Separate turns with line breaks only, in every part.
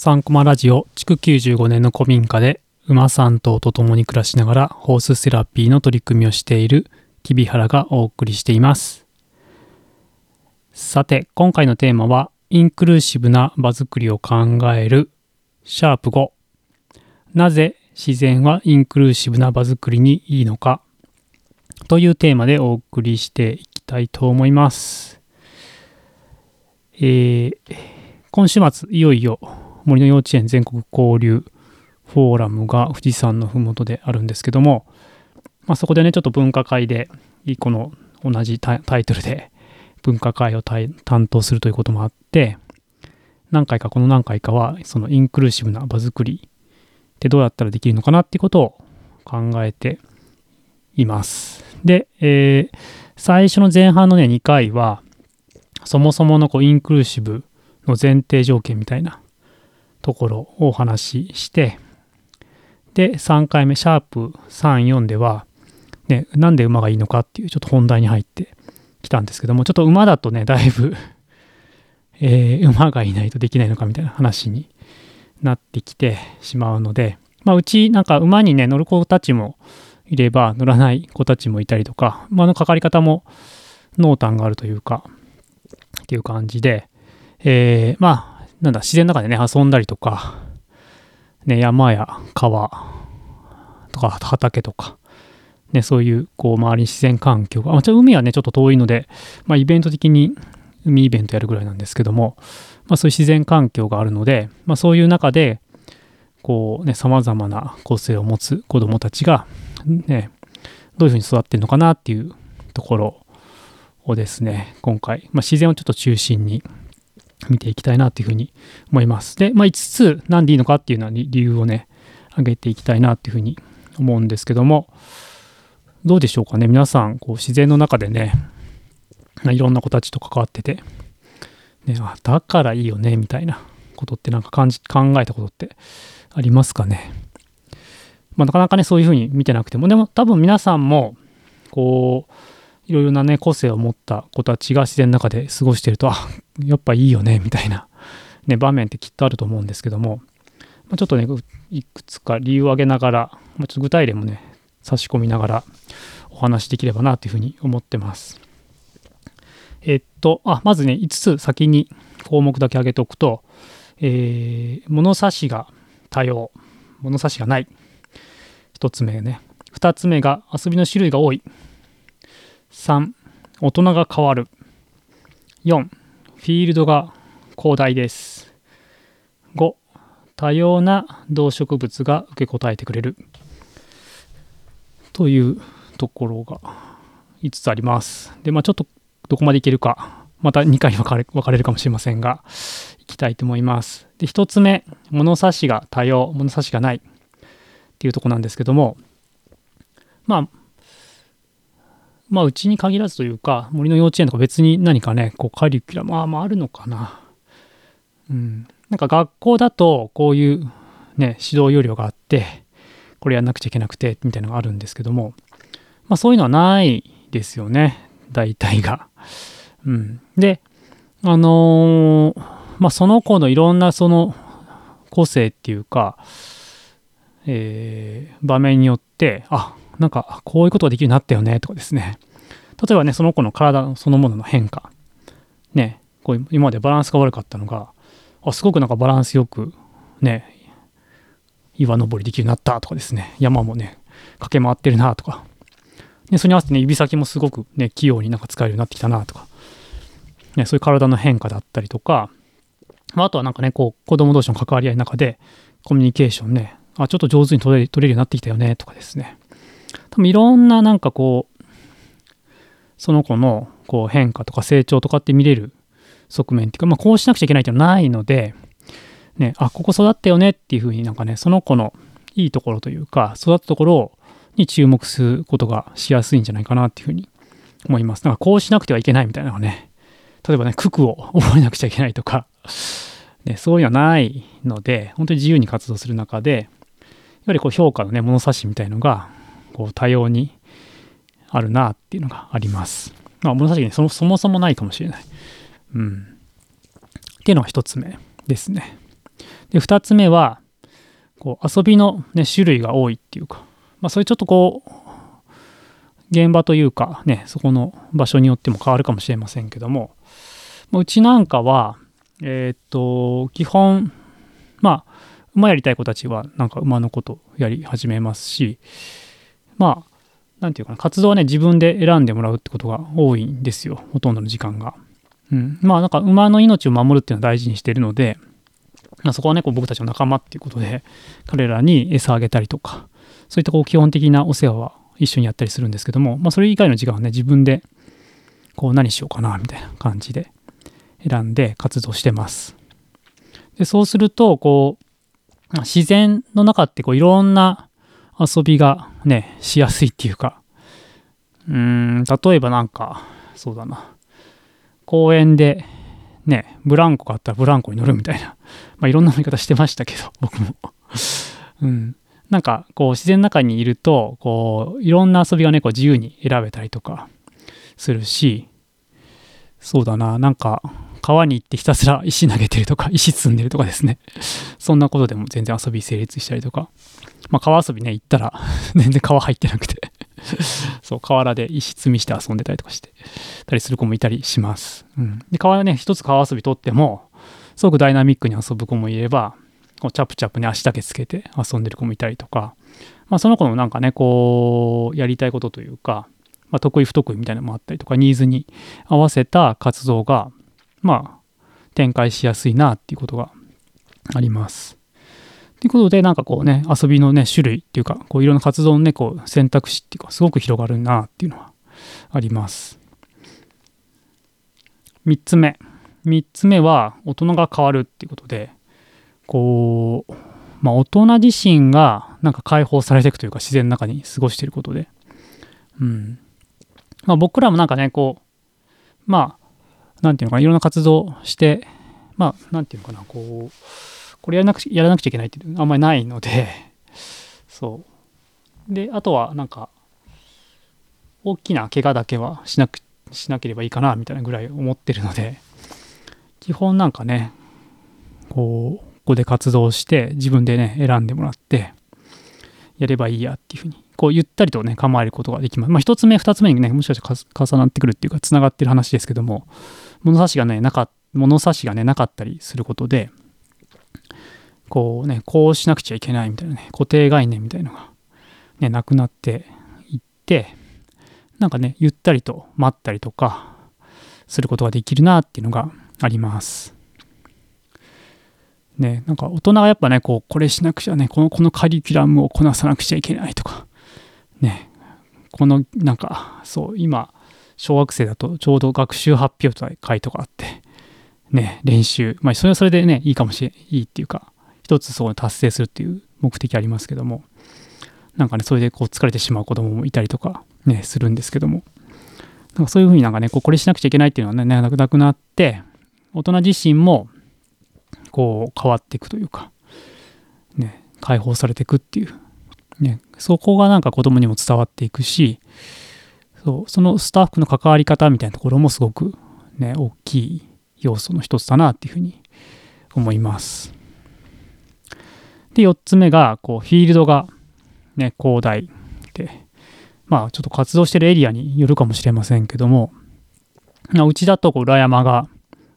3コマラジオ築95年の古民家で馬3頭と共に暮らしながらホースセラピーの取り組みをしている木々原がお送りしています。さて今回のテーマはインクルーシブな場作りを考える。シャープ5なぜ自然はインクルーシブな場作りにいいのか。というテーマでお送りしていきたいと思います。えー、今週末いよいよ森の幼稚園全国交流フォーラムが富士山の麓であるんですけども、まあ、そこでねちょっと分科会でこの同じタイトルで分科会を担当するということもあって何回かこの何回かはそのインクルーシブな場作りってどうやったらできるのかなっていうことを考えています。で、えー、最初の前半のね2回はそもそものこうインクルーシブの前提条件みたいなところをお話しして、で、3回目、シャープ3、4では、ね、なんで馬がいいのかっていうちょっと本題に入ってきたんですけども、ちょっと馬だとね、だいぶ えー、馬がいないとできないのかみたいな話になってきてしまうので、まあ、うちなんか馬にね、乗る子たちもいれば、乗らない子たちもいたりとか、馬のかかり方も濃淡があるというか、っていう感じで、えー、まあ、なんだ、自然の中でね、遊んだりとか、ね、山や川とか畑とか、ね、そういう、こう、周りに自然環境が、まあ、海はね、ちょっと遠いので、まあ、イベント的に海イベントやるぐらいなんですけども、まあ、そういう自然環境があるので、まあ、そういう中で、こうね、様々な個性を持つ子供たちが、ね、どういうふうに育ってるのかなっていうところをですね、今回、まあ、自然をちょっと中心に見ていきたいなというふうに思います。で、まあ、5つ何でいいのかっていうのは理由をね、挙げていきたいなというふうに思うんですけども、どうでしょうかね。皆さん、こう自然の中でね、いろんな子たちと関わってて、ね、あだからいいよね、みたいなことってなんか感じ考えたことってありますかね。まあ、なかなかね、そういうふうに見てなくても、でも多分皆さんも、こう、いろいろなね、個性を持った子たちが自然の中で過ごしてると、あ、やっぱいいよね、みたいな、ね、場面ってきっとあると思うんですけども、まあ、ちょっとね、いくつか理由を挙げながら、まあ、ちょっと具体例もね、差し込みながらお話できればなというふうに思ってます。えっと、あ、まずね、5つ先に項目だけ挙げておくと、えー、物差しが多様、物差しがない。1つ目ね。2つ目が遊びの種類が多い。3大人が変わる4フィールドが広大です。5多様な動植物が受け答えてくれる。というところが5つあります。でまあちょっとどこまでいけるか。また2回に分かれ分かれるかもしれませんがいきたいと思います。で1つ目物差しが多様物差しがないっていうとこなんですけどもまあまあ、うちに限らずというか、森の幼稚園とか別に何かね、こうカリキュラム、あまあ、あるのかな。うん。なんか学校だと、こういうね、指導要領があって、これやんなくちゃいけなくて、みたいなのがあるんですけども、まあ、そういうのはないですよね。大体が。うん。で、あのー、まあ、その子のいろんなその個性っていうか、えー、場面によって、あ、なんかこういうことができるようになったよねとかですね。例えばねその子の体そのものの変化。ねこう今までバランスが悪かったのがあすごくなんかバランスよくね岩登りできるようになったとかですね。山もね駆け回ってるなとか。でそれに合わせてね指先もすごくね器用になんか使えるようになってきたなとか。ねそういう体の変化だったりとか。まあ、とはなんかねこう子供同士の関わり合いの中でコミュニケーションねあちょっと上手に取れるようになってきたよねとかですね。多分いろんななんかこうその子のこう変化とか成長とかって見れる側面っていうか、まあ、こうしなくちゃいけないっていうのはないので、ね、あここ育ったよねっていうふうになんかねその子のいいところというか育ったところに注目することがしやすいんじゃないかなっていうふうに思います。だからこうしなくてはいけないみたいなのがね例えばね九九を 覚えなくちゃいけないとか、ね、そういうのはないので本当に自由に活動する中でやはりこう評価のね物差しみたいのがこう多様にあるなっていうのがあります。まあ、物差しにそそもそもないかもしれない。うん。っていうのが一つ目ですね。で、2つ目は、こう遊びの、ね、種類が多いっていうか、まあ、そういうちょっとこう、現場というか、ね、そこの場所によっても変わるかもしれませんけども、うちなんかは、えー、っと、基本、まあ、馬やりたい子たちは、なんか馬のことやり始めますし、まあ、なんていうかな、活動はね、自分で選んでもらうってことが多いんですよ、ほとんどの時間が。うん。まあ、なんか馬の命を守るっていうのは大事にしてるので、まあ、そこはね、こう僕たちの仲間っていうことで、彼らに餌あげたりとか、そういったこう基本的なお世話は一緒にやったりするんですけども、まあ、それ以外の時間はね、自分でこう何しようかな、みたいな感じで選んで活動してます。でそうすると、こう、自然の中ってこういろんな遊びがね、しやすいっていうか、うーん、例えばなんか、そうだな、公園でね、ブランコがあったらブランコに乗るみたいな、まあいろんな乗り方してましたけど、僕も。うん。なんかこう自然の中にいるとこういろんな遊びがねこう自由に選べたりとかするしそうだな。なんか川に行ってひたすら 石投げてるとか石積んでるとかですね。そんなことでも全然遊び成立したりとか。まあ川遊びね行ったら 全然川入ってなくて。そう河原で石積みして遊んでたりとかしてたりする子もいたりします、うん、で川ね一つ川遊びとってもすごくダイナミックに遊ぶ子もいればこうチャプチャプね足だけつけて遊んでる子もいたりとか、まあ、その子のなんかねこうやりたいことというか、まあ、得意不得意みたいなのもあったりとかニーズに合わせた活動がまあ展開しやすいなっていうことがあります。ということでなんかこうね遊びのね種類っていうかこういろんな活動のねこう選択肢っていうかすごく広がるなっていうのはあります。3つ目。3つ目は大人が変わるっていうことでこう、まあ、大人自身がなんか解放されていくというか自然の中に過ごしていることで、うん。まあ、僕らもなんかねこうまあなんていうのかないろんな活動してまあなんていうのかなこうこれやらなくやらなくちゃいけないっていうのあんまりないので そうであとはなんか大きな怪我だけはしなくしなければいいかなみたいなぐらい思ってるので基本なんかねこうここで活動して自分でね選んでもらってやればいいやっていうふうにこうゆったりとね構えることができます。まあ一つ目二つ目にねもしかして重なってくるっていうかつながってる話ですけども物差しがねなか物差しがねなかったりすることでこうねこうしなくちゃいけないみたいなね固定概念みたいのがねなくなっていってなんかねゆったりと待ったりとかすることができるなっていうのがあります。ね、なんか大人がやっぱね、こう、これしなくちゃね、この、このカリキュラムをこなさなくちゃいけないとか、ね、この、なんか、そう、今、小学生だとちょうど学習発表会とかあって、ね、練習、まあ、それはそれでね、いいかもしれいいっていうか、一つそう達成するっていう目的ありますけども、なんかね、それでこう疲れてしまう子供もいたりとか、ね、するんですけども、なんかそういうふうになんかね、こうこれしなくちゃいけないっていうのはね、なくなって、大人自身も、こう変わっていくというか、ね、解放されていくっていう、ね、そこがなんか子供にも伝わっていくしそうそのスタッフの関わり方みたいなところもすごくね大きい要素の一つだなっていうふうに思います。で4つ目がこうフィールドがね広大でまあちょっと活動してるエリアによるかもしれませんけどもうちだとこう裏山が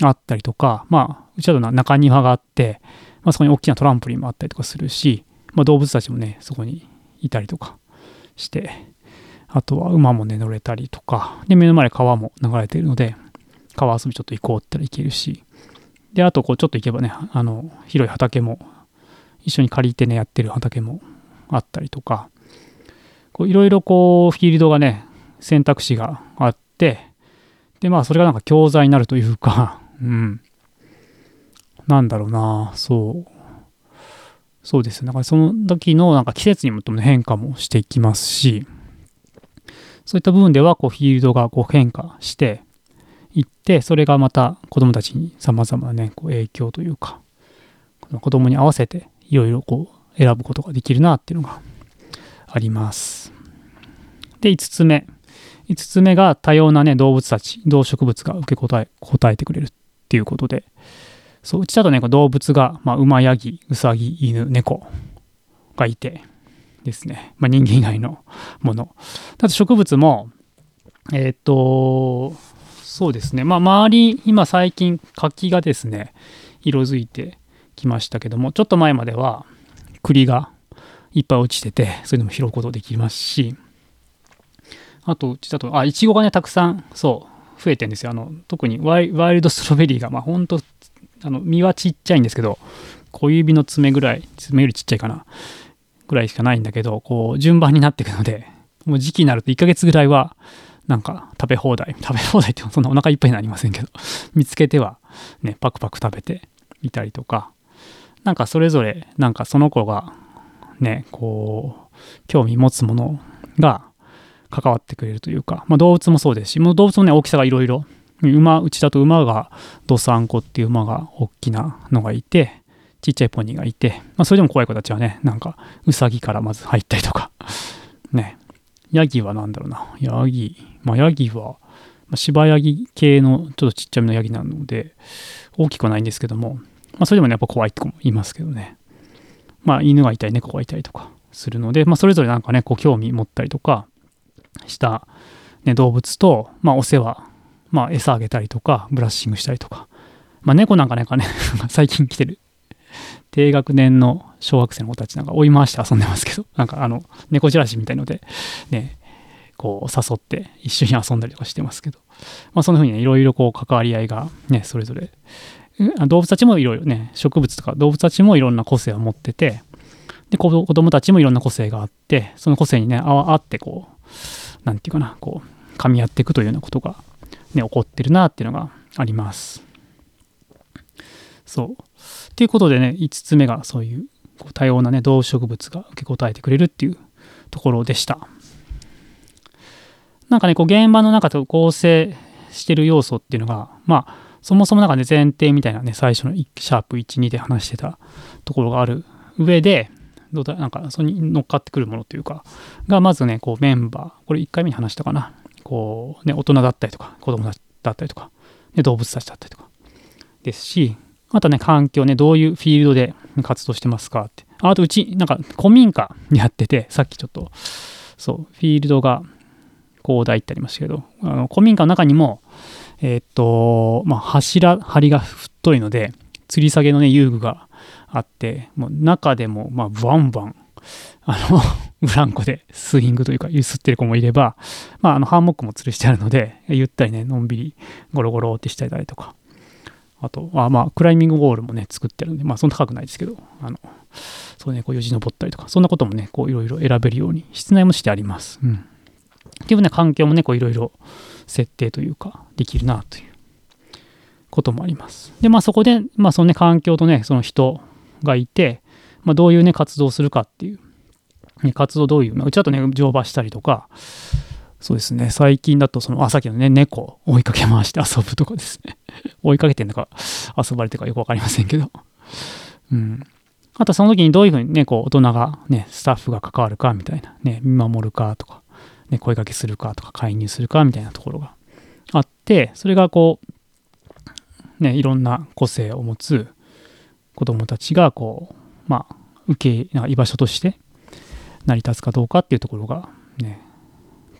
あったりとかまあうちだと中庭があって、まあ、そこに大きなトランポリンもあったりとかするし、まあ、動物たちもねそこにいたりとかしてあとは馬もね乗れたりとかで目の前で川も流れているので川遊びちょっと行こうって言ったら行けるしであとこうちょっと行けばねあの広い畑も一緒に借りてねやってる畑もあったりとかいろいろこうフィールドがね選択肢があってでまあそれがなんか教材になるというか うんなんだろうな、そう。そうです。だからその時のなんか季節にもとも変化もしていきますし、そういった部分ではこうフィールドがこう変化していって、それがまた子供たちに様々なね、こう影響というか、子供に合わせていろいろこう選ぶことができるなっていうのがあります。で、5つ目。5つ目が多様なね、動物たち、動植物が受け答え、答えてくれるっていうことで、そう、うちだとね、動物が、まあ、馬、ヤギ、ウサギ、犬、猫がいてですね、まあ、人間以外のもの。あと植物も、えっ、と、そうですね、まあ、周り、今最近、柿がですね、色づいてきましたけども、ちょっと前までは栗がいっぱい落ちてて、そういうのも拾うことできますし、あと、うちだと、あ、いちごがね、たくさん、そう、増えてんですよ。あの、特にワイルドストロベリーが、まあ、ほんと、あの、実はちっちゃいんですけど、小指の爪ぐらい、爪よりちっちゃいかな、ぐらいしかないんだけど、こう、順番になっていくので、もう時期になると1ヶ月ぐらいは、なんか食べ放題、食べ放題ってそんなお腹いっぱいになりませんけど、見つけては、ね、パクパク食べていたりとか、なんかそれぞれ、なんかその子が、ね、こう、興味持つものが関わってくれるというか、まあ、動物もそうですし、もう動物もね、大きさがいろいろ。馬、うちだと馬がドサンコっていう馬が大きなのがいて、ちっちゃいポニーがいて、まあ、それでも怖い子たちはね、なんか、ウサギからまず入ったりとか、ね、ヤギは何だろうな、ヤギ、まあ、ヤギは、まあ、芝ヤギ系のちょっとちっちゃめのヤギなので、大きくはないんですけども、まあ、それでもね、やっぱ怖いって子もいますけどね。まあ、犬がいたり、猫がいたりとかするので、まあ、それぞれなんかね、こう、興味持ったりとかした、ね、動物と、まあ、お世話、まあ、餌あげたりとか、ブラッシングしたりとか。まあ、猫なんかね、か ね最近来てる、低学年の小学生の子たちなんか追い回して遊んでますけど、なんかあの、猫じらしみたいので、ね、こう誘って一緒に遊んだりとかしてますけど、まあ、そんな風にね、いろいろこう関わり合いがね、それぞれ動物たちもいろいろね、植物とか動物たちもいろんな個性を持ってて、で、子供たちもいろんな個性があって、その個性にね、あってこう、なんていうかな、こう、噛み合っていくというようなことがね、起こってるなっていうのがあります。そう。ということでね、5つ目がそういうこう多様なね、動植物が受け答えてくれるっていうところでした。なんかね、こう現場の中と構成してる要素っていうのが、まあ、そもそもなんかね、前提みたいなね、最初のシャープ1、2で話してたところがある上で、どうだ、なんか、それに乗っかってくるものというか、が、まずね、こう、メンバー、これ1回目に話したかな。こう、ね、大人だったりとか、子供だったりとか、ね、動物たちだったりとか、ですし、あとね、環境ね、どういうフィールドで活動してますかって。あと、うち、なんか、古民家にやってて、さっきちょっと、そう、フィールドが広大ってありましたけど、あの古民家の中にも、えー、っと、まあ、柱、梁が太いので、吊り下げのね、遊具があって、もう中でも、まあ、バンバン、あの ブランコでスイングというか、揺すってる子もいれば、まあ、あの、ハンモックも吊るしてあるので、ゆったりね、のんびり、ゴロゴロってしてたりとか、あと、あまあ、クライミングウォールもね、作ってるんで、まあ、そんな高くないですけど、あの、そうね、こう、よじ登ったりとか、そんなこともね、こう、いろいろ選べるように、室内もしてあります。うん。っていうね、環境もね、こう、いろいろ設定というか、できるなということもあります。で、まあそこで、まあそのね、環境とね、その人がいて、まあどういうね、活動をするかっていう、ね、活動どういう、まあ、うちだとね、乗馬したりとか、そうですね、最近だとその、あ、さっきのね、猫追いかけ回して遊ぶとかですね。追いかけてんのか、遊ばれてるかよくわかりませんけど。うん。あとその時にどういうふうにね、こう、大人がね、スタッフが関わるかみたいな、ね、見守るかとか、ね、声かけするかとか介入するかみたいなところがあってそれがこうねいろんな個性を持つ子どもたちがこうまあ受け居場所として成り立つかどうかっていうところがね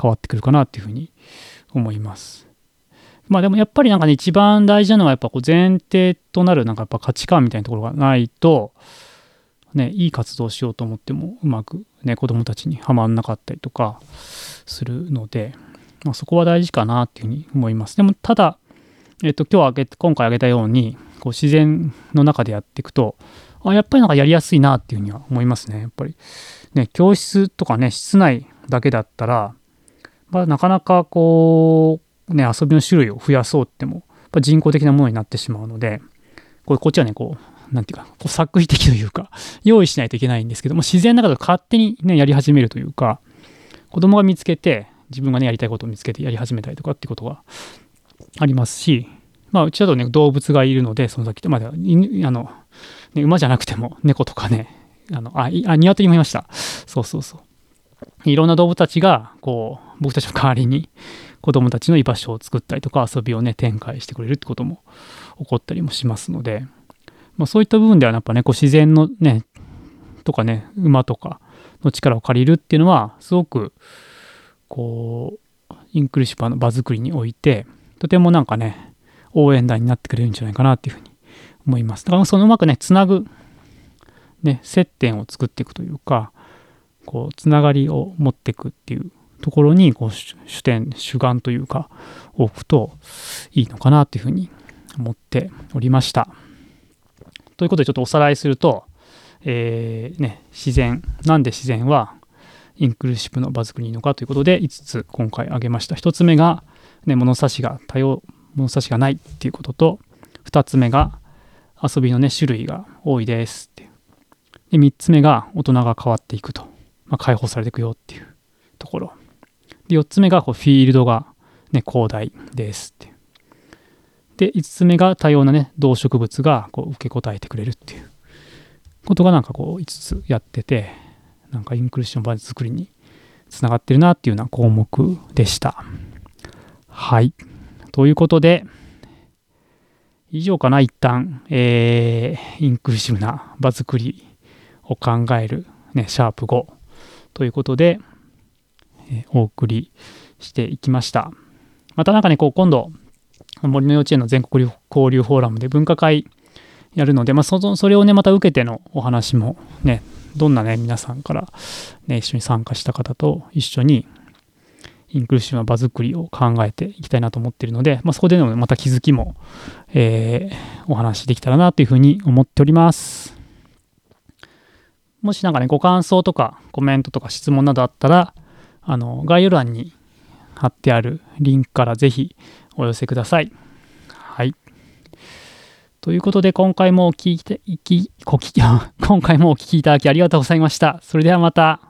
変わってくるかなっていうふうに思います。まあでもやっぱりなんかね一番大事なのはやっぱこう前提となるなんかやっぱ価値観みたいなところがないとねいい活動しようと思ってもうまくね子供たちにはまんなかったりとかするので、まあ、そこは大事かなっていうふうに思います。でもただ、えっと、今日あげ今回挙げたようにこう自然の中でやっていくとあやっぱりなんかやりやすいなっていうふうには思いますね。やっぱりね教室とかね室内だけだったら、まあ、なかなかこうね遊びの種類を増やそうってもやっぱ人工的なものになってしまうのでこれこっちはねこうなんていうか、こう作為的というか、用意しないといけないんですけども、自然の中で勝手にね、やり始めるというか、子供が見つけて、自分がね、やりたいことを見つけてやり始めたりとかってことがありますし、まあ、うちだとね、動物がいるので、その先で、まあ、犬、あの、ね、馬じゃなくても、猫とかね、あの、あ、あ鶏もいました。そうそうそう。いろんな動物たちが、こう、僕たちの代わりに、子供たちの居場所を作ったりとか、遊びをね、展開してくれるってことも起こったりもしますので、まあ、そういった部分ではやっぱねこう自然のねとかね馬とかの力を借りるっていうのはすごくこうインクルーシブの場作りにおいてとてもなんかね応援団になってくれるんじゃないかなっていうふうに思いますだからそのうまくねつなぐね接点を作っていくというかこうつながりを持っていくっていうところにこう主点主眼というか置くといいのかなっていうふうに思っておりました。ということでちょっとおさらいすると、えー、ね、自然なんで自然はインクルーシブの場作りいいのかということで5つ今回挙げました。1つ目が、ね、物差しが多様物差しがないっていうことと2つ目が遊びのね種類が多いですっていう。で3つ目が大人が変わっていくと、まあ、解放されていくよっていうところ。で4つ目がこうフィールドが、ね、広大ですっていう。で5つ目が多様なね動植物がこう受け答えてくれるっていうことがなんかこう5つやっててなんかインクルーションバージ作りにつながってるなっていうような項目でした。はい。ということで以上かな一旦、えー、インクルーシブな場作りを考える、ね、シャープ5ということで、えー、お送りしていきました。またなんかね、こう今度、森の幼稚園の全国交流フォーラムで分科会やるので、まあ、そそれをね、また受けてのお話もね、どんなね、皆さんから、ね、一緒に参加した方と一緒にインクルーシブな場作りを考えていきたいなと思っているので、まあ、そこでのまた気づきも、えー、お話しできたらなというふうに思っております。もしなんかね、ご感想とかコメントとか質問などあったら、あの、概要欄に貼ってあるリンクからぜひお寄せください。はい。ということで、今回もお聞き、今回もお聞きいただきありがとうございました。それではまた。